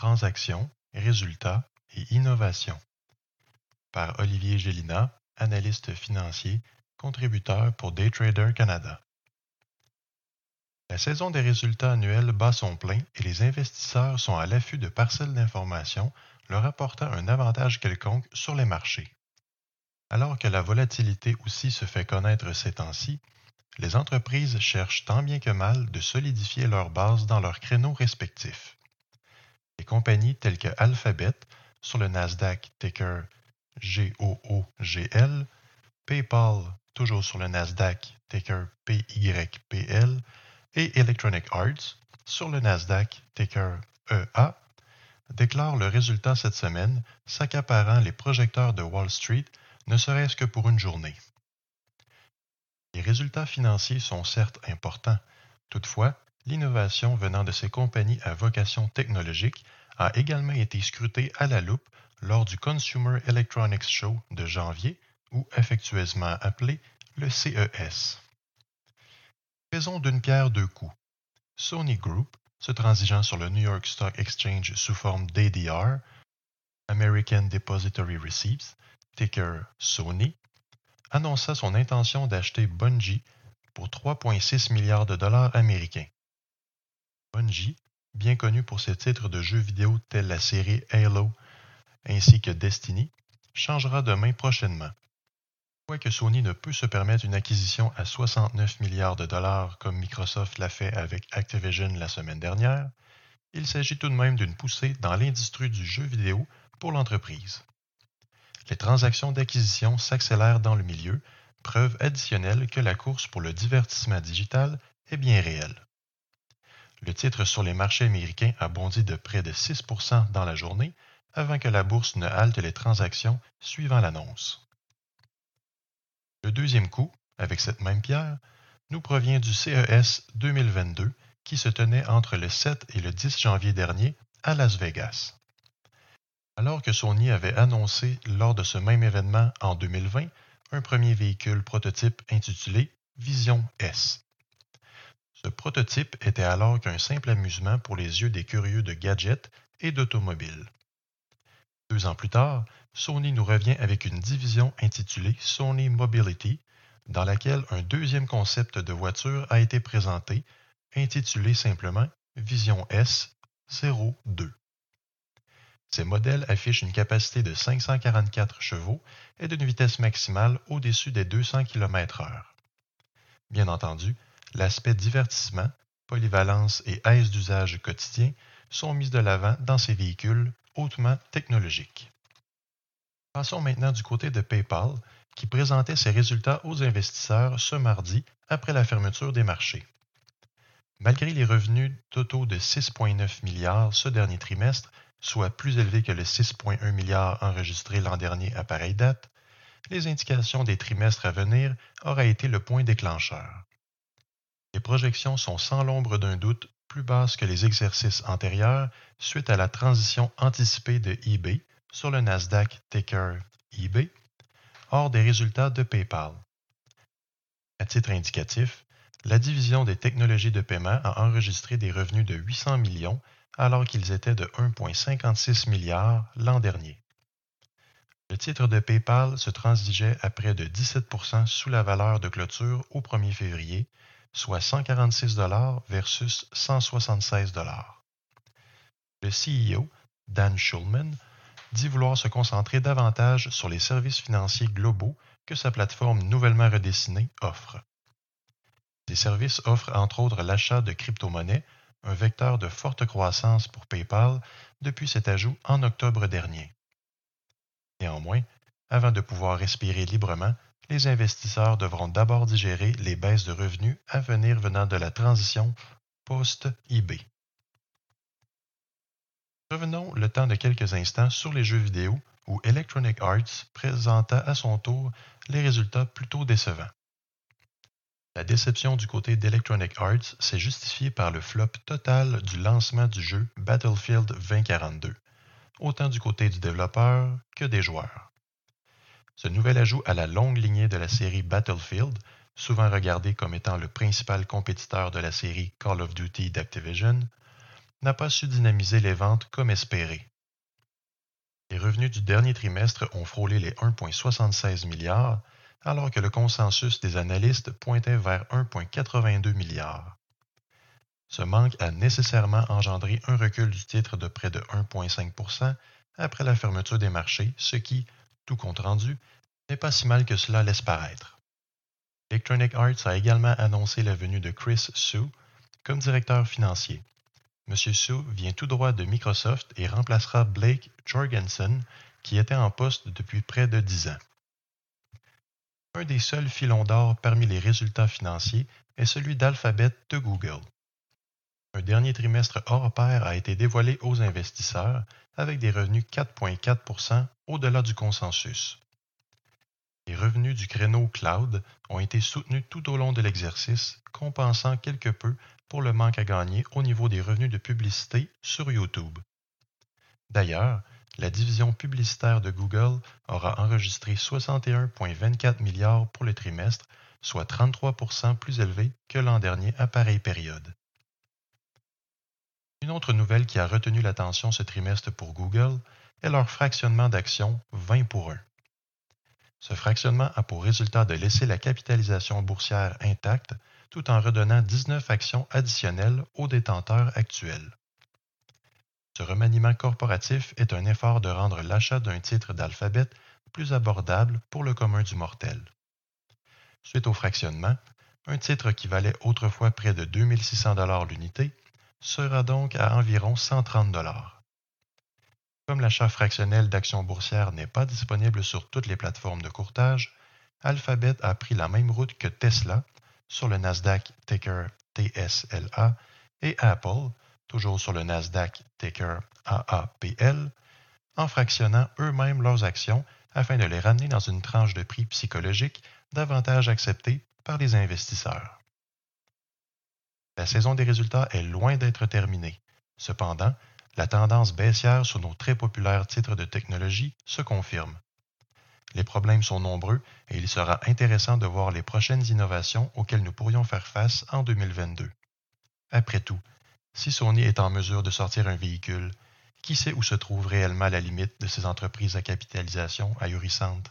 Transactions, résultats et innovation par Olivier Gélina, analyste financier, contributeur pour Daytrader Canada. La saison des résultats annuels bat son plein et les investisseurs sont à l'affût de parcelles d'informations leur apportant un avantage quelconque sur les marchés. Alors que la volatilité aussi se fait connaître ces temps-ci, les entreprises cherchent tant bien que mal de solidifier leur base dans leurs créneaux respectifs. Les compagnies telles que Alphabet, sur le Nasdaq ticker GOOGL, PayPal, toujours sur le Nasdaq ticker PYPL, et Electronic Arts, sur le Nasdaq ticker EA, déclarent le résultat cette semaine, s'accaparant les projecteurs de Wall Street, ne serait-ce que pour une journée. Les résultats financiers sont certes importants, toutefois, l'innovation venant de ces compagnies à vocation technologique a également été scrutée à la loupe lors du Consumer Electronics Show de janvier, ou affectueusement appelé le CES. Faisons d'une pierre deux coups. Sony Group, se transigeant sur le New York Stock Exchange sous forme d'ADR, American Depository Receipts, ticker Sony, annonça son intention d'acheter Bungie pour 3,6 milliards de dollars américains. Bungie, bien connu pour ses titres de jeux vidéo tels la série Halo ainsi que Destiny, changera de main prochainement. Quoique Sony ne peut se permettre une acquisition à 69 milliards de dollars comme Microsoft l'a fait avec Activision la semaine dernière, il s'agit tout de même d'une poussée dans l'industrie du jeu vidéo pour l'entreprise. Les transactions d'acquisition s'accélèrent dans le milieu, preuve additionnelle que la course pour le divertissement digital est bien réelle. Le titre sur les marchés américains a bondi de près de 6% dans la journée avant que la bourse ne halte les transactions suivant l'annonce. Le deuxième coup, avec cette même pierre, nous provient du CES 2022 qui se tenait entre le 7 et le 10 janvier dernier à Las Vegas. Alors que Sony avait annoncé lors de ce même événement en 2020 un premier véhicule prototype intitulé Vision S. Ce prototype était alors qu'un simple amusement pour les yeux des curieux de gadgets et d'automobiles. Deux ans plus tard, Sony nous revient avec une division intitulée Sony Mobility, dans laquelle un deuxième concept de voiture a été présenté, intitulé simplement Vision S 02. Ces modèles affichent une capacité de 544 chevaux et d'une vitesse maximale au-dessus des 200 km/h. Bien entendu, l'aspect divertissement, polyvalence et aise d'usage quotidien sont mis de l'avant dans ces véhicules hautement technologiques. Passons maintenant du côté de PayPal, qui présentait ses résultats aux investisseurs ce mardi après la fermeture des marchés. Malgré les revenus totaux de 6,9 milliards ce dernier trimestre, soit plus élevé que les 6,1 milliards enregistrés l'an dernier à pareille date, les indications des trimestres à venir auraient été le point déclencheur. Les projections sont sans l'ombre d'un doute plus basses que les exercices antérieurs suite à la transition anticipée de eBay, sur le Nasdaq ticker eBay, hors des résultats de PayPal. À titre indicatif, la division des technologies de paiement a enregistré des revenus de 800 millions alors qu'ils étaient de 1,56 milliard l'an dernier. Le titre de PayPal se transigeait à près de 17% sous la valeur de clôture au 1er février, soit 146 versus 176 Le CEO, Dan Schulman, dit vouloir se concentrer davantage sur les services financiers globaux que sa plateforme nouvellement redessinée offre. Ces services offrent entre autres l'achat de crypto-monnaies, un vecteur de forte croissance pour PayPal depuis cet ajout en octobre dernier. Néanmoins, avant de pouvoir respirer librement, les investisseurs devront d'abord digérer les baisses de revenus à venir venant de la transition post-eBay. Revenons le temps de quelques instants sur les jeux vidéo où Electronic Arts présenta à son tour les résultats plutôt décevants. La déception du côté d'Electronic Arts s'est justifiée par le flop total du lancement du jeu Battlefield 2042, autant du côté du développeur que des joueurs. Ce nouvel ajout à la longue lignée de la série Battlefield, souvent regardé comme étant le principal compétiteur de la série Call of Duty d'Activision, n'a pas su dynamiser les ventes comme espéré. Les revenus du dernier trimestre ont frôlé les 1,76 milliards, alors que le consensus des analystes pointait vers 1,82 milliards. Ce manque a nécessairement engendré un recul du titre de près de 1,5% après la fermeture des marchés, ce qui, tout compte rendu, n'est pas si mal que cela laisse paraître. Electronic Arts a également annoncé la venue de Chris Sue comme directeur financier. M. Sue vient tout droit de Microsoft et remplacera Blake Jorgensen, qui était en poste depuis près de dix ans. Un des seuls filons d'or parmi les résultats financiers est celui d'Alphabet de Google. Un dernier trimestre hors pair a été dévoilé aux investisseurs avec des revenus 4,4% au-delà du consensus. Les revenus du créneau cloud ont été soutenus tout au long de l'exercice, compensant quelque peu pour le manque à gagner au niveau des revenus de publicité sur YouTube. D'ailleurs, la division publicitaire de Google aura enregistré 61,24 milliards pour le trimestre, soit 33% plus élevé que l'an dernier à pareille période. Une autre nouvelle qui a retenu l'attention ce trimestre pour Google est leur fractionnement d'actions 20 pour 1. Ce fractionnement a pour résultat de laisser la capitalisation boursière intacte tout en redonnant 19 actions additionnelles aux détenteurs actuels. Ce remaniement corporatif est un effort de rendre l'achat d'un titre d'alphabet plus abordable pour le commun du mortel. Suite au fractionnement, un titre qui valait autrefois près de 2600 dollars l'unité sera donc à environ 130 dollars. Comme l'achat fractionnel d'actions boursières n'est pas disponible sur toutes les plateformes de courtage, Alphabet a pris la même route que Tesla sur le Nasdaq ticker TSLA et Apple, toujours sur le Nasdaq ticker AAPL, en fractionnant eux-mêmes leurs actions afin de les ramener dans une tranche de prix psychologique davantage acceptée par les investisseurs. La saison des résultats est loin d'être terminée. Cependant, la tendance baissière sur nos très populaires titres de technologie se confirme. Les problèmes sont nombreux et il sera intéressant de voir les prochaines innovations auxquelles nous pourrions faire face en 2022. Après tout, si Sony est en mesure de sortir un véhicule, qui sait où se trouve réellement la limite de ces entreprises à capitalisation ahurissante?